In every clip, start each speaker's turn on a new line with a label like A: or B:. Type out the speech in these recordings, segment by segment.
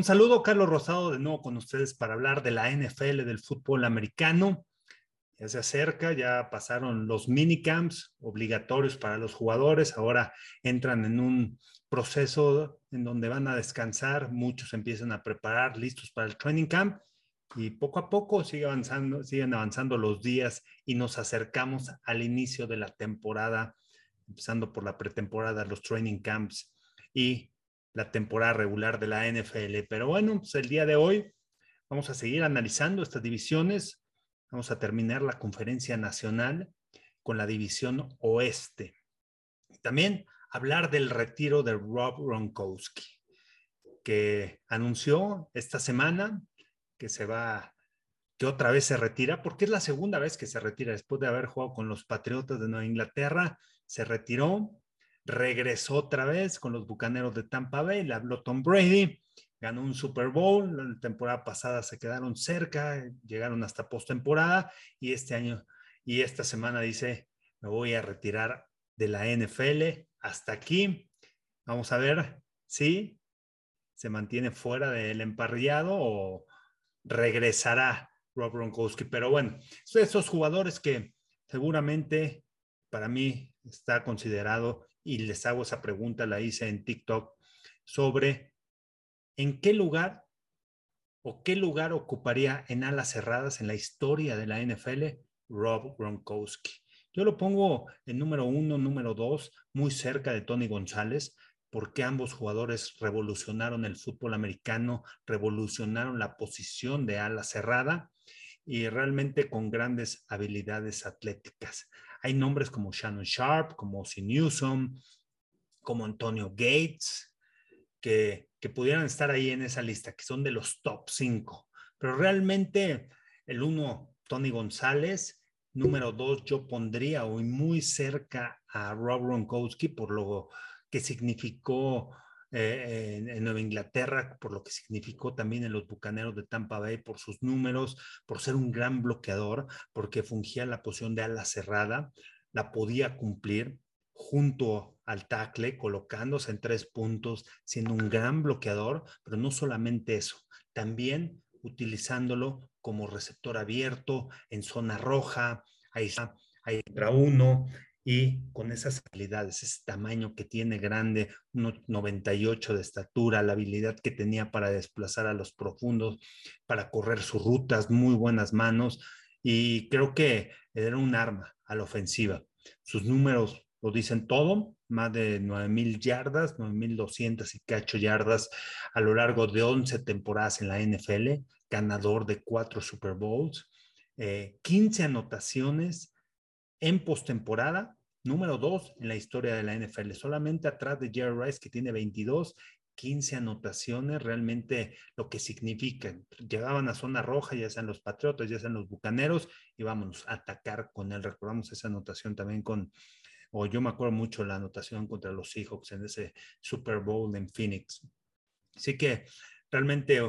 A: Un saludo, Carlos Rosado, de nuevo con ustedes para hablar de la NFL, del fútbol americano. Ya se acerca, ya pasaron los minicamps obligatorios para los jugadores, ahora entran en un proceso en donde van a descansar, muchos empiezan a preparar, listos para el training camp y poco a poco sigue avanzando, siguen avanzando los días y nos acercamos al inicio de la temporada, empezando por la pretemporada, los training camps y la temporada regular de la NFL. Pero bueno, pues el día de hoy vamos a seguir analizando estas divisiones. Vamos a terminar la conferencia nacional con la división oeste. También hablar del retiro de Rob Gronkowski, que anunció esta semana que se va, que otra vez se retira, porque es la segunda vez que se retira después de haber jugado con los Patriotas de Nueva Inglaterra, se retiró, regresó otra vez con los Bucaneros de Tampa Bay, le habló Tom Brady, ganó un Super Bowl, la temporada pasada se quedaron cerca, llegaron hasta postemporada y este año y esta semana dice, me voy a retirar de la NFL hasta aquí. Vamos a ver si se mantiene fuera del emparrillado o regresará Rob Gronkowski. Pero bueno, esos jugadores que seguramente para mí está considerado y les hago esa pregunta, la hice en TikTok, sobre en qué lugar o qué lugar ocuparía en alas cerradas en la historia de la NFL Rob Gronkowski. Yo lo pongo en número uno, número dos, muy cerca de Tony González, porque ambos jugadores revolucionaron el fútbol americano, revolucionaron la posición de ala cerrada y realmente con grandes habilidades atléticas. Hay nombres como Shannon Sharp, como Ozzy Newsom, como Antonio Gates, que, que pudieran estar ahí en esa lista, que son de los top cinco. Pero realmente el uno, Tony González, Número dos, yo pondría hoy muy cerca a Rob Gronkowski por lo que significó eh, en, Nueva Inglaterra, por lo que significó también en los Bucaneros de Tampa Bay, por sus números, por ser un gran bloqueador, porque fungía la posición de ala cerrada, la podía cumplir junto al tackle, colocándose en tres puntos, siendo un gran bloqueador, pero no solamente eso, también utilizándolo como receptor abierto en zona roja, ahí está, ahí entra uno, y con esas habilidades, ese tamaño que tiene grande, 98 de estatura, la habilidad que tenía para desplazar a los profundos, para correr sus rutas, muy buenas manos, y creo que era un arma a la ofensiva. Sus números lo dicen todo, más de 9.000 yardas, 9.200 y cacho yardas a lo largo de 11 temporadas en la NFL, ganador de cuatro Super Bowls, 15 eh, anotaciones en postemporada, número 2 en la historia de la NFL, solamente atrás de Jerry Rice que tiene 22 15 anotaciones, realmente lo que significa. Llegaban a zona roja, ya sean los Patriotas, ya sean los Bucaneros, y vámonos a atacar con él. Recordamos esa anotación también con, o yo me acuerdo mucho la anotación contra los Seahawks en ese Super Bowl en Phoenix. Así que realmente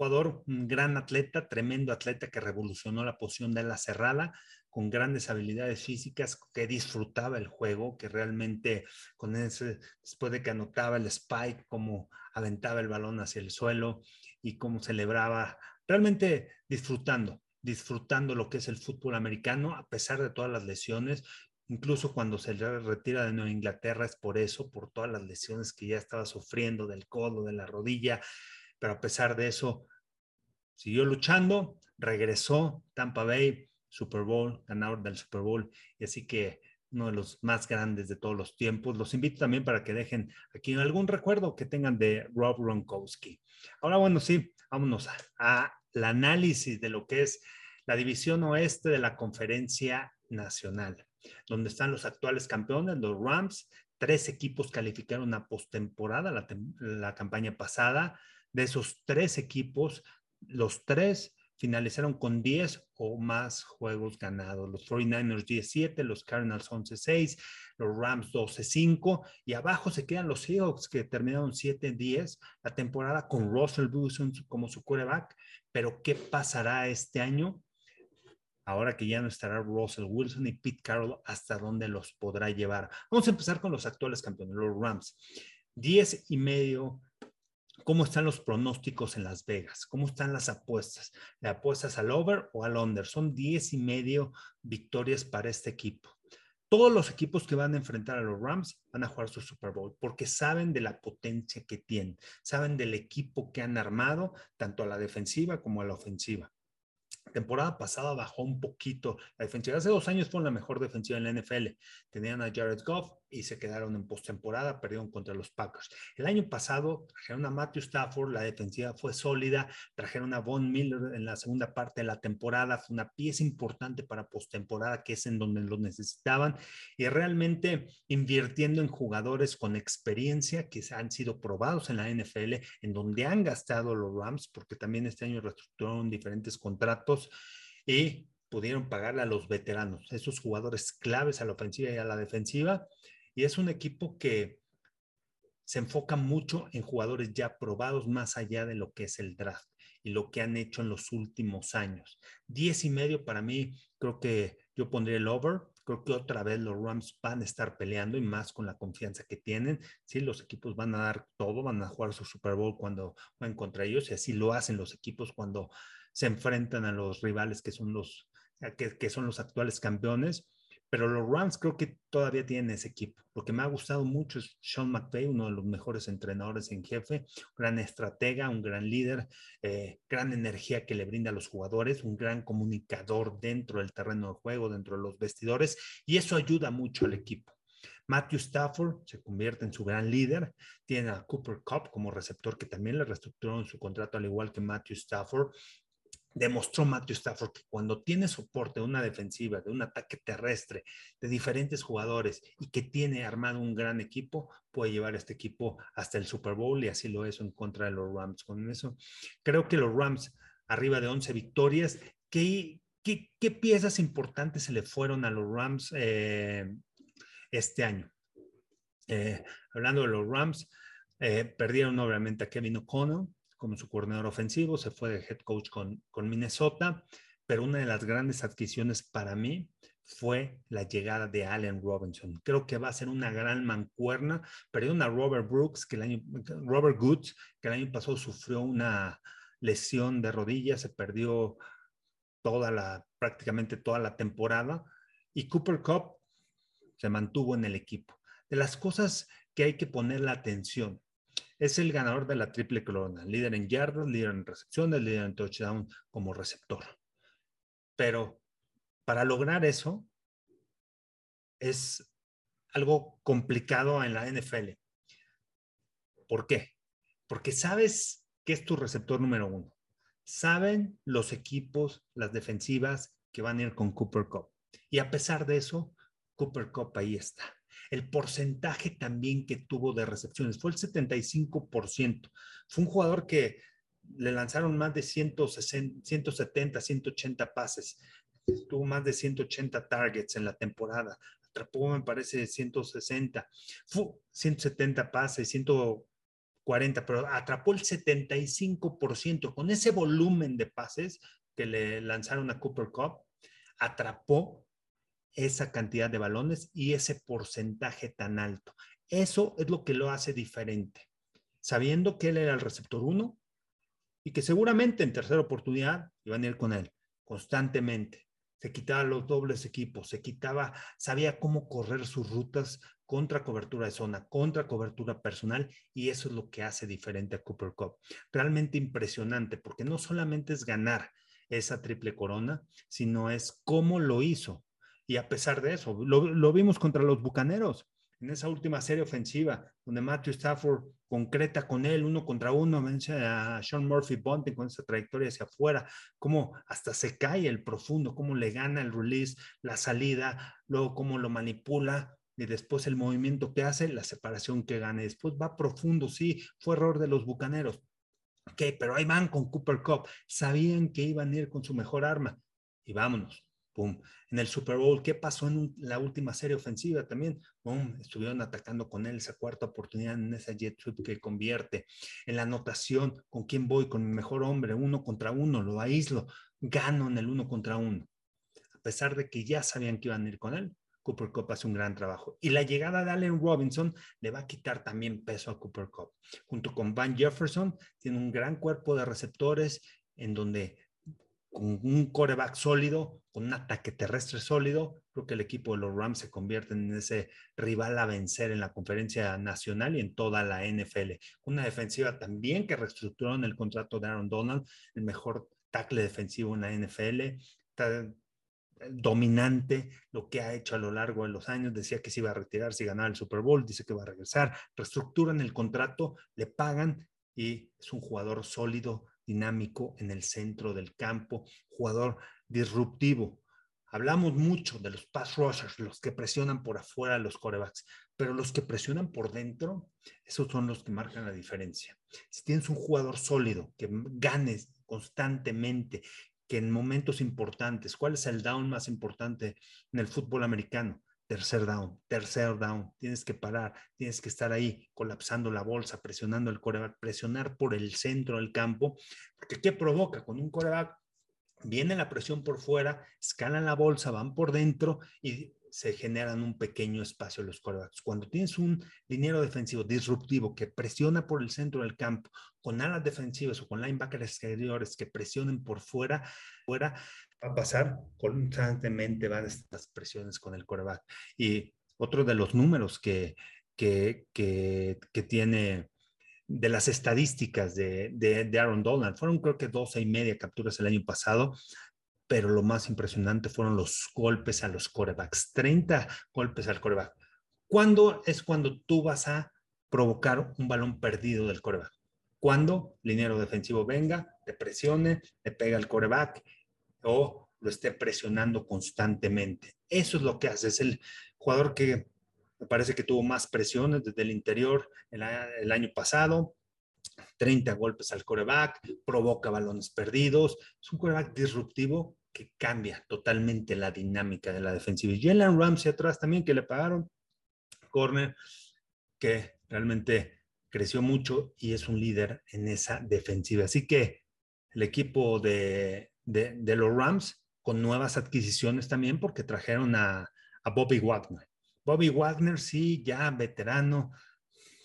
A: jugador, un gran atleta, tremendo atleta que revolucionó la posición de la cerrada, con grandes habilidades físicas, que disfrutaba el juego, que realmente con ese, después de que anotaba el spike, como aventaba el balón hacia el suelo y cómo celebraba, realmente disfrutando, disfrutando lo que es el fútbol americano, a pesar de todas las lesiones. Incluso cuando se retira de Nueva Inglaterra es por eso, por todas las lesiones que ya estaba sufriendo del codo, de la rodilla, pero a pesar de eso, siguió luchando, regresó Tampa Bay, Super Bowl, ganador del Super Bowl, y así que uno de los más grandes de todos los tiempos. Los invito también para que dejen aquí algún recuerdo que tengan de Rob Gronkowski. Ahora, bueno, sí, vámonos al análisis de lo que es la división oeste de la conferencia nacional, donde están los actuales campeones, los Rams. Tres equipos calificaron a postemporada la, la campaña pasada. De esos tres equipos, los tres finalizaron con 10 o más juegos ganados. Los 49ers 17, los Cardinals 11-6, los Rams 12-5 y abajo se quedan los Seahawks que terminaron 7-10 la temporada con Russell Wilson como su quarterback. Pero ¿qué pasará este año? Ahora que ya no estará Russell Wilson y Pete Carroll, ¿hasta dónde los podrá llevar? Vamos a empezar con los actuales campeones, los Rams. 10 y medio ¿Cómo están los pronósticos en Las Vegas? ¿Cómo están las apuestas? ¿Le apuestas al over o al under? Son 10 y medio victorias para este equipo. Todos los equipos que van a enfrentar a los Rams van a jugar su Super Bowl porque saben de la potencia que tienen, saben del equipo que han armado, tanto a la defensiva como a la ofensiva temporada pasada bajó un poquito la defensiva. Hace dos años fue la mejor defensiva en la NFL. Tenían a Jared Goff y se quedaron en postemporada, perdieron contra los Packers. El año pasado trajeron a Matthew Stafford, la defensiva fue sólida, trajeron a Von Miller en la segunda parte de la temporada, fue una pieza importante para postemporada, que es en donde lo necesitaban, y realmente invirtiendo en jugadores con experiencia que han sido probados en la NFL, en donde han gastado los Rams, porque también este año reestructuraron diferentes contratos y pudieron pagarle a los veteranos, esos jugadores claves a la ofensiva y a la defensiva y es un equipo que se enfoca mucho en jugadores ya probados más allá de lo que es el draft y lo que han hecho en los últimos años. Diez y medio para mí, creo que yo pondría el over. Creo que otra vez los Rams van a estar peleando y más con la confianza que tienen. Sí, los equipos van a dar todo, van a jugar su Super Bowl cuando van contra ellos y así lo hacen los equipos cuando se enfrentan a los rivales que son los, que, que son los actuales campeones pero los Rams creo que todavía tienen ese equipo. Lo que me ha gustado mucho es Sean McVay, uno de los mejores entrenadores en jefe, gran estratega, un gran líder, eh, gran energía que le brinda a los jugadores, un gran comunicador dentro del terreno de juego, dentro de los vestidores, y eso ayuda mucho al equipo. Matthew Stafford se convierte en su gran líder. Tiene a Cooper Cup como receptor que también le reestructuró en su contrato, al igual que Matthew Stafford demostró Matthew Stafford que cuando tiene soporte de una defensiva, de un ataque terrestre, de diferentes jugadores y que tiene armado un gran equipo, puede llevar este equipo hasta el Super Bowl y así lo hizo en contra de los Rams. Con eso, creo que los Rams, arriba de 11 victorias, ¿qué, qué, piezas importantes se le fueron a los Rams eh, este año? Eh, hablando de los Rams, eh, perdieron obviamente a Kevin O'Connell, como su coordinador ofensivo, se fue de head coach con, con Minnesota, pero una de las grandes adquisiciones para mí fue la llegada de Allen Robinson. Creo que va a ser una gran mancuerna. Perdió una Robert Brooks, que el año, Robert Goods, que el año pasado sufrió una lesión de rodilla, se perdió toda la, prácticamente toda la temporada. Y Cooper Cup se mantuvo en el equipo. De las cosas que hay que poner la atención es el ganador de la triple corona, líder en yardas, líder en recepciones, líder en touchdown como receptor. Pero para lograr eso es algo complicado en la NFL. ¿Por qué? Porque sabes que es tu receptor número uno. Saben los equipos, las defensivas que van a ir con Cooper Cup. Y a pesar de eso, Cooper Cup ahí está el porcentaje también que tuvo de recepciones fue el 75%. Fue un jugador que le lanzaron más de 160, 170, 180 pases. Tuvo más de 180 targets en la temporada. Atrapó, me parece, 160. Fue 170 pases, 140, pero atrapó el 75%. Con ese volumen de pases que le lanzaron a Cooper Cup, atrapó esa cantidad de balones y ese porcentaje tan alto. Eso es lo que lo hace diferente. Sabiendo que él era el receptor 1 y que seguramente en tercera oportunidad iban a ir con él constantemente. Se quitaba los dobles equipos, se quitaba, sabía cómo correr sus rutas contra cobertura de zona, contra cobertura personal, y eso es lo que hace diferente a Cooper Cup. Realmente impresionante, porque no solamente es ganar esa triple corona, sino es cómo lo hizo. Y a pesar de eso, lo, vimos contra los Bucaneros en esa última serie ofensiva, donde Matthew Stafford concreta con él uno contra uno, vence a Sean Murphy Bunting con esa trayectoria hacia afuera, cómo hasta se cae el profundo, cómo le gana el release, la salida, luego cómo lo manipula y después el movimiento que hace, la separación que gana. Después va profundo, sí, fue error de los Bucaneros. Ok, pero ahí van con Cooper Cup, sabían que iban a ir con su mejor arma y vámonos en el Super Bowl, ¿qué pasó en la última serie ofensiva también? Estuvieron atacando con él esa cuarta oportunidad en esa jet sweep que convierte. En la anotación, ¿con quién voy? Con mi mejor hombre, uno contra uno, lo aíslo, gano en el uno contra uno. A pesar de que ya sabían que iban a ir con él, Cooper Cup hace un gran trabajo. Y la llegada de Allen Robinson le va a quitar también peso a Cooper Cup. Junto con Van Jefferson, tiene un gran cuerpo de receptores en donde con un coreback sólido, con un ataque terrestre sólido, creo que el equipo de los Rams se convierte en ese rival a vencer en la conferencia nacional y en toda la NFL. Una defensiva también que reestructuró en el contrato de Aaron Donald, el mejor tackle defensivo en la NFL, dominante lo que ha hecho a lo largo de los años. Decía que se iba a retirar si ganaba el Super Bowl, dice que va a regresar, reestructuran el contrato, le pagan y es un jugador sólido, dinámico en el centro del campo, jugador disruptivo. Hablamos mucho de los pass rushers, los que presionan por afuera los corebacks, pero los que presionan por dentro, esos son los que marcan la diferencia. Si tienes un jugador sólido, que ganes constantemente, que en momentos importantes, ¿cuál es el down más importante en el fútbol americano? Tercer down, tercer down, tienes que parar, tienes que estar ahí colapsando la bolsa, presionando el coreback, presionar por el centro del campo, porque ¿qué provoca? Con un coreback viene la presión por fuera, escalan la bolsa, van por dentro y se generan un pequeño espacio los corebacks. Cuando tienes un liniero defensivo disruptivo que presiona por el centro del campo, con alas defensivas o con linebackers exteriores que presionen por fuera, fuera va a pasar constantemente, van estas presiones con el coreback. Y otro de los números que, que, que, que tiene de las estadísticas de, de, Aaron Donald. Fueron creo que 12 y media capturas el año pasado pero lo más impresionante fueron los golpes a los corebacks, 30 golpes al coreback. ¿Cuándo es cuando tú vas a provocar un balón perdido del coreback? Cuando el liniero defensivo venga, te presione, le pega al coreback o lo esté presionando constantemente. Eso es lo que hace. Es el jugador que me parece que tuvo más presiones desde el interior el, año pasado. 30 golpes al coreback, provoca balones perdidos. Es un coreback disruptivo que cambia totalmente la dinámica de la defensiva. Y Jalen Ramsey atrás también, que le pagaron corner, que realmente creció mucho y es un líder en esa defensiva. Así que el equipo de, de, los Rams, con nuevas adquisiciones también, porque trajeron a, a Bobby Wagner. Bobby Wagner, sí, ya veterano,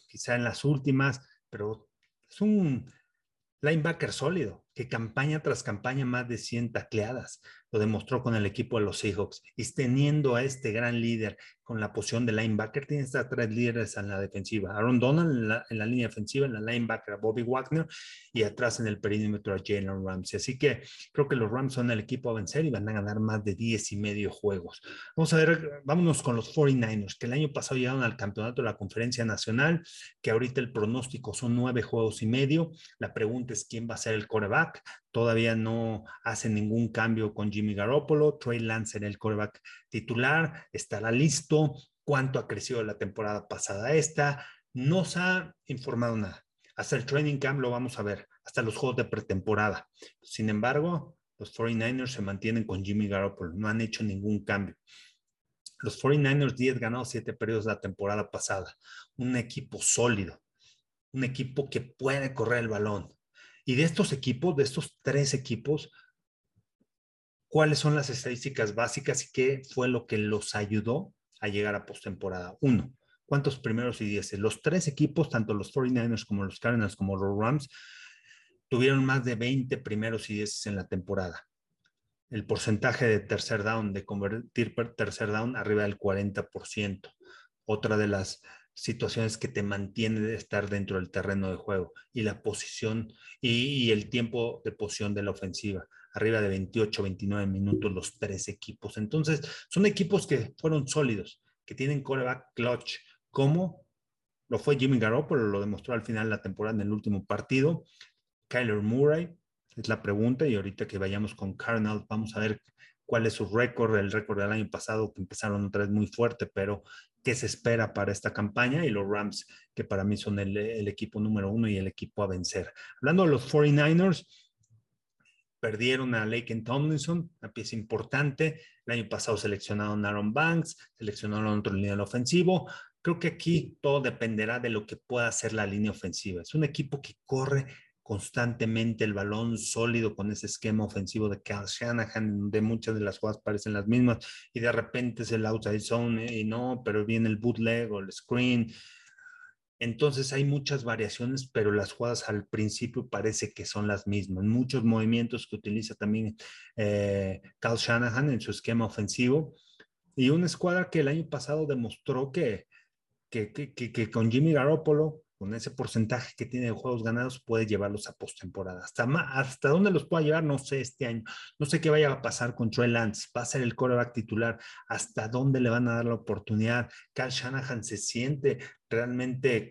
A: quizá en las últimas, pero es un linebacker sólido, que campaña tras campaña más de 100 tacleadas. Lo demostró con el equipo de los Seahawks. Y teniendo a este gran líder con la posición de linebacker, tiene a tres líderes en la defensiva. Aaron Donald en la, línea defensiva, en la linebacker Bobby Wagner y atrás en el perímetro a Jalen Ramsey. Así que creo que los Rams son el equipo a vencer y van a ganar más de 10 y medio juegos. Vamos a ver, vámonos con los 49ers, que el año pasado llegaron al campeonato de la conferencia nacional, que ahorita el pronóstico son nueve juegos y medio. La pregunta es quién va a ser el coreback. Todavía no hacen ningún cambio con Jimmy Garoppolo. Trey Lance en el coreback titular. Estará listo. ¿Cuánto ha crecido la temporada pasada esta? No se ha informado nada. Hasta el training camp lo vamos a ver. Hasta los juegos de pretemporada. Sin embargo, los 49ers se mantienen con Jimmy Garoppolo. No han hecho ningún cambio. Los 49ers 10 ganados 7 periodos la temporada pasada. Un equipo sólido. Un equipo que puede correr el balón y de estos equipos, de estos tres equipos, ¿cuáles son las estadísticas básicas y qué fue lo que los ayudó a llegar a postemporada? Uno, ¿cuántos primeros y dieces? Los tres equipos, tanto los 49ers como los Cardinals como los Rams, tuvieron más de 20 primeros y dieces en la temporada. El porcentaje de tercer down, de convertir tercer down, arriba del 40%. Otra de las situaciones que te mantienen de estar dentro del terreno de juego y la posición y, el tiempo de posición de la ofensiva, arriba de 28, 29 minutos los tres equipos. Entonces, son equipos que fueron sólidos, que tienen coreback clutch, como lo fue Jimmy Garoppolo, lo demostró al final de la temporada en el último partido. Kyler Murray, es la pregunta, y ahorita que vayamos con Cardinals, vamos a ver cuál es su récord, el récord del año pasado, que empezaron otra vez muy fuerte, pero qué se espera para esta campaña y los Rams, que para mí son el, equipo número uno y el equipo a vencer. Hablando de los 49ers, perdieron a Laken Tomlinson, una pieza importante. El año pasado seleccionaron a Aaron Banks, seleccionaron otro línea ofensivo. Creo que aquí todo dependerá de lo que pueda hacer la línea ofensiva. Es un equipo que corre constantemente el balón sólido con ese esquema ofensivo de Cal Shanahan, donde muchas de las jugadas parecen las mismas y de repente es el outside zone y no, pero viene el bootleg o el screen. Entonces hay muchas variaciones, pero las jugadas al principio parece que son las mismas. Muchos movimientos que utiliza también eh, Cal Shanahan en su esquema ofensivo. Y una escuadra que el año pasado demostró que, que, que, que con Jimmy Garoppolo con ese porcentaje que tiene de juegos ganados, puede llevarlos a postemporada. Hasta, hasta dónde los pueda llevar, no sé este año. No sé qué vaya a pasar con Trey Lance. Va a ser el coreback titular. ¿Hasta dónde le van a dar la oportunidad? Cal Shanahan se siente realmente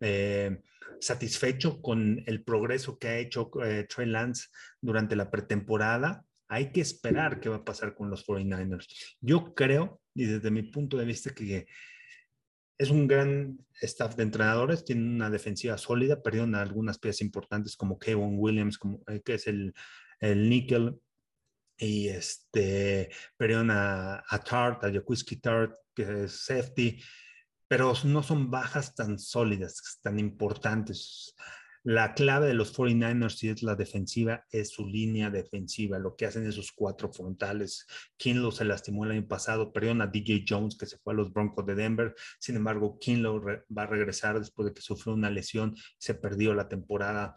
A: eh, satisfecho con el progreso que ha hecho eh, Trey Lance durante la pretemporada. Hay que esperar qué va a pasar con los 49ers. Yo creo, y desde mi punto de vista, que es un gran staff de entrenadores, tiene una defensiva sólida, perdieron algunas piezas importantes como Kevin Williams, como, eh, que es el, el nickel, y este, perdieron a, a Tart, a Jaquiski Tart, que es safety, pero no son bajas tan sólidas, tan importantes. La clave de los 49ers, si es la defensiva, es su línea defensiva, lo que hacen esos cuatro frontales. Kinlow se lastimó el año pasado, perdieron a DJ Jones, que se fue a los Broncos de Denver. Sin embargo, Kinlow va a regresar después de que sufrió una lesión, se perdió la temporada,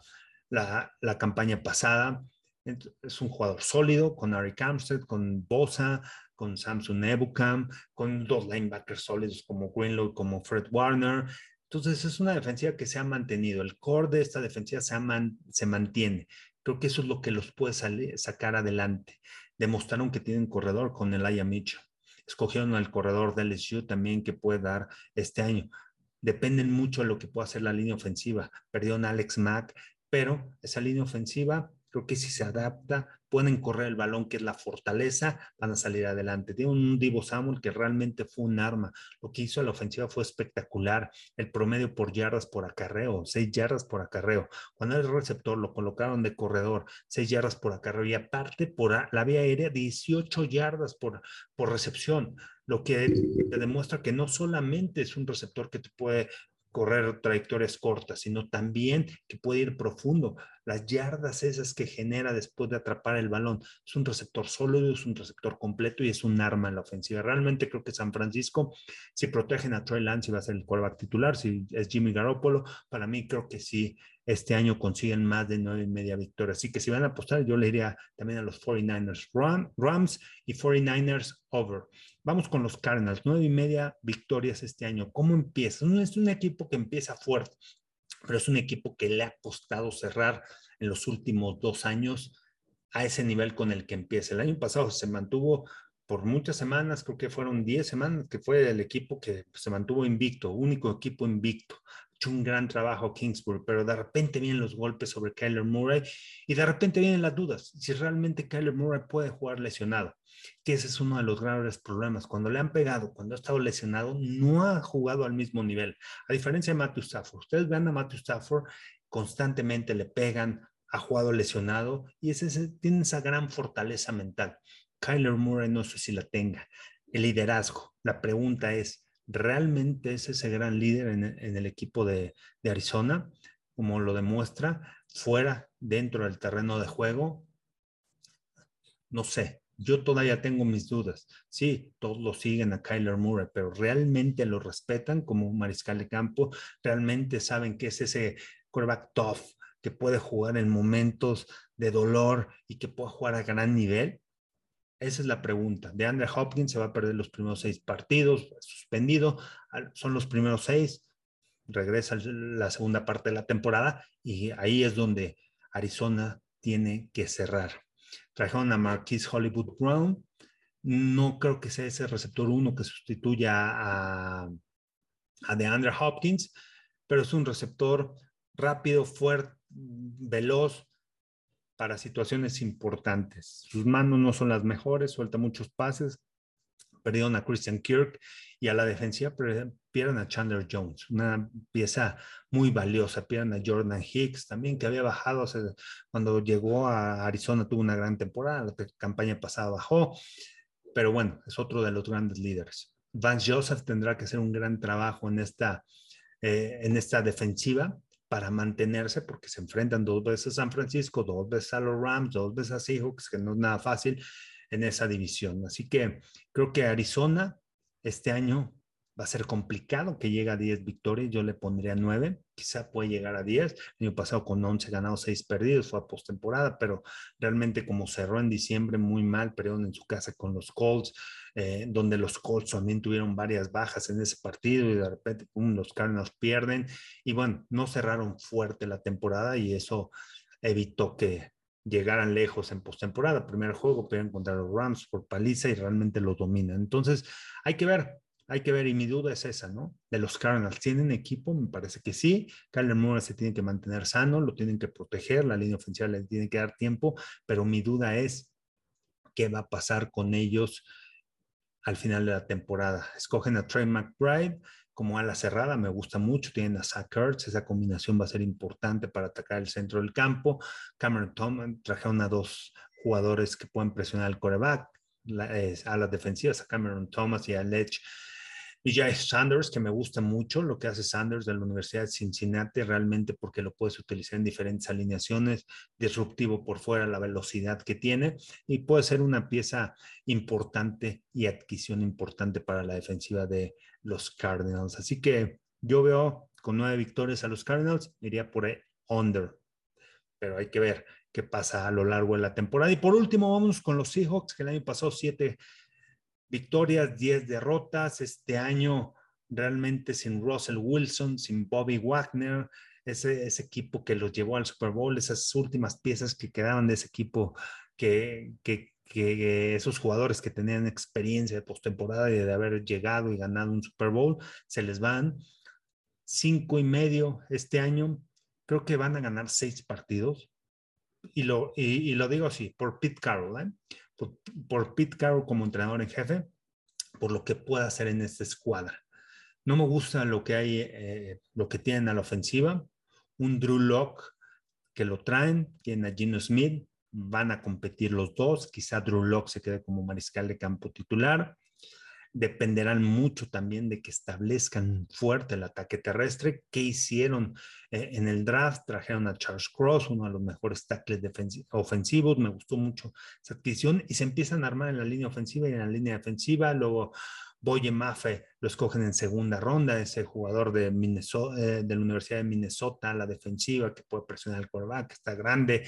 A: la, campaña pasada. Es un jugador sólido con Ari Kamstead, con Bosa, con Samsung Ebukam, con dos linebackers sólidos como Greenlow, como Fred Warner. Entonces es una defensiva que se ha mantenido. El core de esta defensiva se, mantiene. Creo que eso es lo que los puede sacar adelante. Demostraron que tienen corredor con el Aya Mitchell. Escogieron al corredor de LSU también que puede dar este año. Dependen mucho de lo que pueda hacer la línea ofensiva. Perdieron a Alex Mack, pero esa línea ofensiva creo que si se adapta, pueden correr el balón, que es la fortaleza, van a salir adelante. Tiene un Divo Samuel que realmente fue un arma. Lo que hizo la ofensiva fue espectacular. El promedio por yardas por acarreo, seis yardas por acarreo. Cuando el receptor lo colocaron de corredor, seis yardas por acarreo. Y aparte, por la vía aérea, 18 yardas por, por recepción lo que te demuestra que no solamente es un receptor que te puede correr trayectorias cortas, sino también que puede ir profundo. Las yardas esas que genera después de atrapar el balón. Es un receptor sólido, es un receptor completo y es un arma en la ofensiva. Realmente creo que San Francisco, si protegen a Trey Lance, va a ser el quarterback titular. Si es Jimmy Garoppolo, para mí creo que sí, este año consiguen más de nueve y media victorias. Así que si van a apostar, yo le diría también a los 49ers Rams y 49ers over. Vamos con los Cardinals, nueve y media victorias este año. ¿Cómo empieza? Es un equipo que empieza fuerte, pero es un equipo que le ha costado cerrar en los últimos dos años a ese nivel con el que empieza. El año pasado se mantuvo por muchas semanas, creo que fueron 10 semanas, que fue el equipo que se mantuvo invicto, único equipo invicto. Un gran trabajo Kingsbury, pero de repente vienen los golpes sobre Kyler Murray y de repente vienen las dudas si realmente Kyler Murray puede jugar lesionado que ese es uno de los graves problemas. Cuando le han pegado, cuando ha estado lesionado, no ha jugado al mismo nivel. A diferencia de Matthew Stafford. Ustedes ven a Matthew Stafford, constantemente le pegan, ha jugado lesionado y ese, tiene esa gran fortaleza mental. Kyler Murray no sé si la tenga. El liderazgo. La pregunta es, ¿realmente es ese gran líder en, el equipo de, Arizona? Como lo demuestra, fuera, dentro del terreno de juego, no sé, yo todavía tengo mis dudas. Sí, todos lo siguen a Kyler Murray, pero realmente lo respetan como mariscal de campo, realmente saben que es ese quarterback tough que puede jugar en momentos de dolor y que puede jugar a gran nivel. Esa es la pregunta. De Andre Hopkins se va a perder los primeros seis partidos, suspendido, son los primeros seis, regresa la segunda parte de la temporada y ahí es donde Arizona tiene que cerrar. Trajeron a Marquise Hollywood Brown. No creo que sea ese receptor uno que sustituya a, a DeAndre Hopkins, pero es un receptor rápido, fuerte, veloz para situaciones importantes. Sus manos no son las mejores, suelta muchos pases, perdieron a Christian Kirk y a la defensiva pierden a Chandler Jones, una pieza muy valiosa, pierden a Jordan Hicks también, que había bajado cuando llegó a Arizona, tuvo una gran temporada, la campaña pasada bajó, pero bueno, es otro de los grandes líderes. Vance Joseph tendrá que hacer un gran trabajo en esta, eh, en esta defensiva para mantenerse porque se enfrentan dos veces a San Francisco, dos veces a los Rams, dos veces a Seahawks, que no es nada fácil en esa división. Así que creo que Arizona este año va a ser complicado que llegue a 10 victorias, yo le pondría 9, quizá puede llegar a 10, el año pasado con 11 ganados, 6 perdidos, fue a postemporada, pero realmente como cerró en diciembre muy mal, perdón, en su casa con los Colts, eh, donde los Colts también tuvieron varias bajas en ese partido y de repente los Cardinals pierden y bueno, no cerraron fuerte la temporada y eso evitó que llegaran lejos en postemporada. Primer juego, pero contra los Rams por paliza y realmente lo dominan. Entonces, hay que ver, hay que ver, y mi duda es esa, ¿no? De los Cardinals, ¿tienen equipo? Me parece que sí. Kyler Murray se tiene que mantener sano, lo tienen que proteger, la línea ofensiva le tiene que dar tiempo, pero mi duda es qué va a pasar con ellos al final de la temporada. Escogen a Trey McBride como ala cerrada, me gusta mucho. Tienen a Zach Ertz, esa combinación va a ser importante para atacar el centro del campo. Cameron Thomas, trajeron a dos jugadores que pueden presionar al coreback, a las defensivas, a Cameron Thomas y a Lech y Jay Sanders, que me gusta mucho lo que hace Sanders de la Universidad de Cincinnati, realmente porque lo puedes utilizar en diferentes alineaciones, disruptivo por fuera, la velocidad que tiene, y puede ser una pieza importante y adquisición importante para la defensiva de los Cardinals. Así que yo veo con nueve victorias a los Cardinals, iría por under, pero hay que ver qué pasa a lo largo de la temporada. Y por último, vamos con los Seahawks, que el año pasado siete victorias, 10 derrotas. Este año realmente sin Russell Wilson, sin Bobby Wagner, ese, ese, equipo que los llevó al Super Bowl, esas últimas piezas que quedaban de ese equipo, que, que, esos jugadores que tenían experiencia de postemporada y de haber llegado y ganado un Super Bowl, se les van. Cinco y medio este año, creo que van a ganar seis partidos. Y lo, y, lo digo así, por Pete Carroll. ¿eh? Por, Pete Carroll como entrenador en jefe, por lo que pueda hacer en esta escuadra. No me gusta lo que hay, eh, lo que tienen a la ofensiva. Un Drew Locke que lo traen, tienen a Gino Smith, van a competir los dos. Quizá Drew Locke se quede como mariscal de campo titular dependerán mucho también de que establezcan fuerte el ataque terrestre. ¿Qué hicieron eh, en el draft? Trajeron a Charles Cross, uno de los mejores tackles ofensivos. Me gustó mucho esa adquisición y se empiezan a armar en la línea ofensiva y en la línea defensiva. Luego Boye Mafe lo escogen en segunda ronda, ese jugador de, Minnesota, eh, de la Universidad de Minnesota, la defensiva, que puede presionar el quarterback, está grande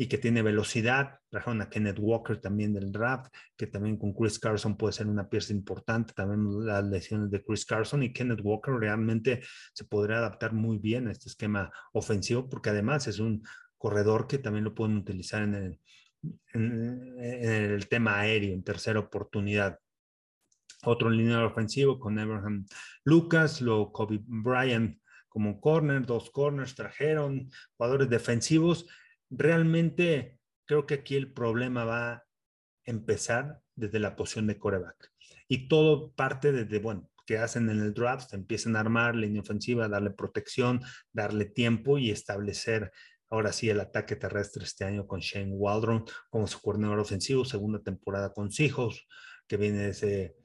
A: y que tiene velocidad. Trajeron a Kenneth Walker también del draft, que también con Chris Carson puede ser una pieza importante. También las lesiones de Chris Carson y Kenneth Walker realmente se podría adaptar muy bien a este esquema ofensivo, porque además es un corredor que también lo pueden utilizar en el, en, el tema aéreo, en tercera oportunidad. Otro lineal ofensivo con Abraham Lucas, luego Kobe Bryant como corner, dos corners trajeron, jugadores defensivos realmente creo que aquí el problema va a empezar desde la posición de coreback. Y todo parte desde, bueno, que hacen en el draft, empiezan a armar línea ofensiva, darle protección, darle tiempo y establecer ahora sí el ataque terrestre este año con Shane Waldron como su coordinador ofensivo, segunda temporada con Seahawks, que viene ese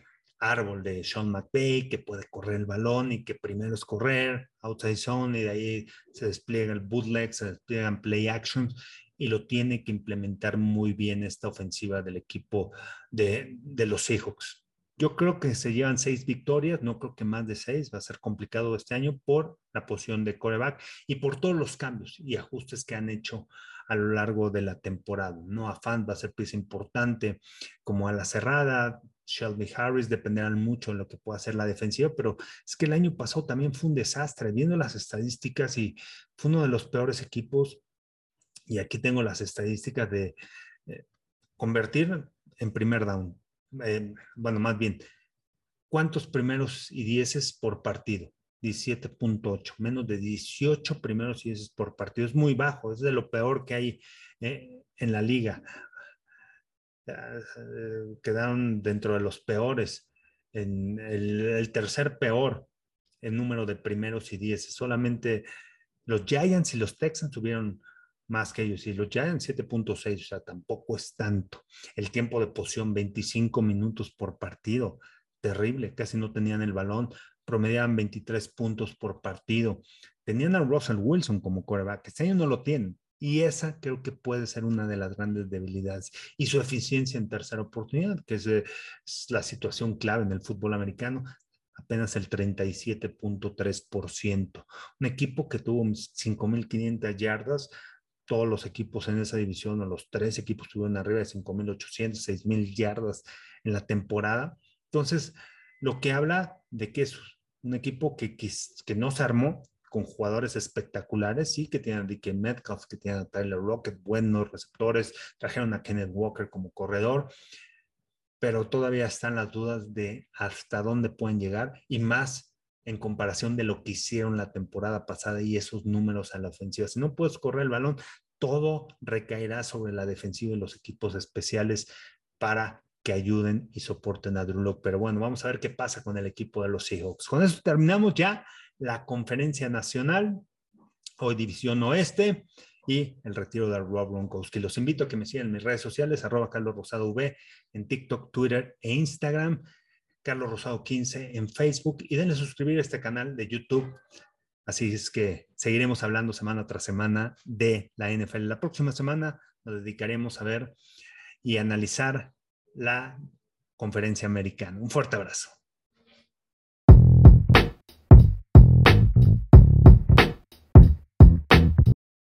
A: árbol de Sean McVay, que puede correr el balón y que primero es correr, outside zone, y de ahí se despliega el bootleg, se despliegan play actions, y lo tiene que implementar muy bien esta ofensiva del equipo de, de los Seahawks. Yo creo que se llevan seis victorias, no creo que más de seis, va a ser complicado este año por la posición de coreback y por todos los cambios y ajustes que han hecho a lo largo de la temporada. No afán va a ser pieza importante como a la cerrada, Shelby Harris dependerán mucho de lo que pueda hacer la defensiva, pero es que el año pasado también fue un desastre, viendo las estadísticas y fue uno de los peores equipos. Y aquí tengo las estadísticas de eh, convertir en primer down. Eh, bueno, más bien, ¿cuántos primeros y dieces por partido? 17.8, menos de 18 primeros y dieces por partido. Es muy bajo, es de lo peor que hay eh, en la liga. Eh, quedaron dentro de los peores, en el, tercer peor en número de primeros y diez. Solamente los Giants y los Texans tuvieron más que ellos. Y los Giants 7.6, o sea, tampoco es tanto. El tiempo de posición 25 minutos por partido. Terrible, casi no tenían el balón. promediaban 23 puntos por partido. Tenían a Russell Wilson como coreback, este año no lo tienen. Y esa creo que puede ser una de las grandes debilidades. Y su eficiencia en tercera oportunidad, que es, es la situación clave en el fútbol americano, apenas el 37.3%. Un equipo que tuvo 5.500 yardas, todos los equipos en esa división, o los tres equipos tuvieron arriba de 5.800, 6.000 yardas en la temporada. Entonces, lo que habla de que es un equipo que, que no se armó con jugadores espectaculares, sí, que tienen a Dickie Metcalf, que tienen a Tyler Rocket, buenos receptores, trajeron a Kenneth Walker como corredor, pero todavía están las dudas de hasta dónde pueden llegar y más en comparación de lo que hicieron la temporada pasada y esos números a la ofensiva. Si no puedes correr el balón, todo recaerá sobre la defensiva y los equipos especiales para que ayuden y soporten a Drew Locke. Pero bueno, vamos a ver qué pasa con el equipo de los Seahawks. Con eso terminamos ya la conferencia nacional, hoy División Oeste y el retiro de Rob Gronkowski. Los invito a que me sigan en mis redes sociales, arroba Carlos Rosado V, en TikTok, Twitter e Instagram, Carlos Rosado 15 en Facebook y denle suscribir a este canal de YouTube. Así es que seguiremos hablando semana tras semana de la NFL. La próxima semana nos dedicaremos a ver y analizar la conferencia americana. Un fuerte abrazo.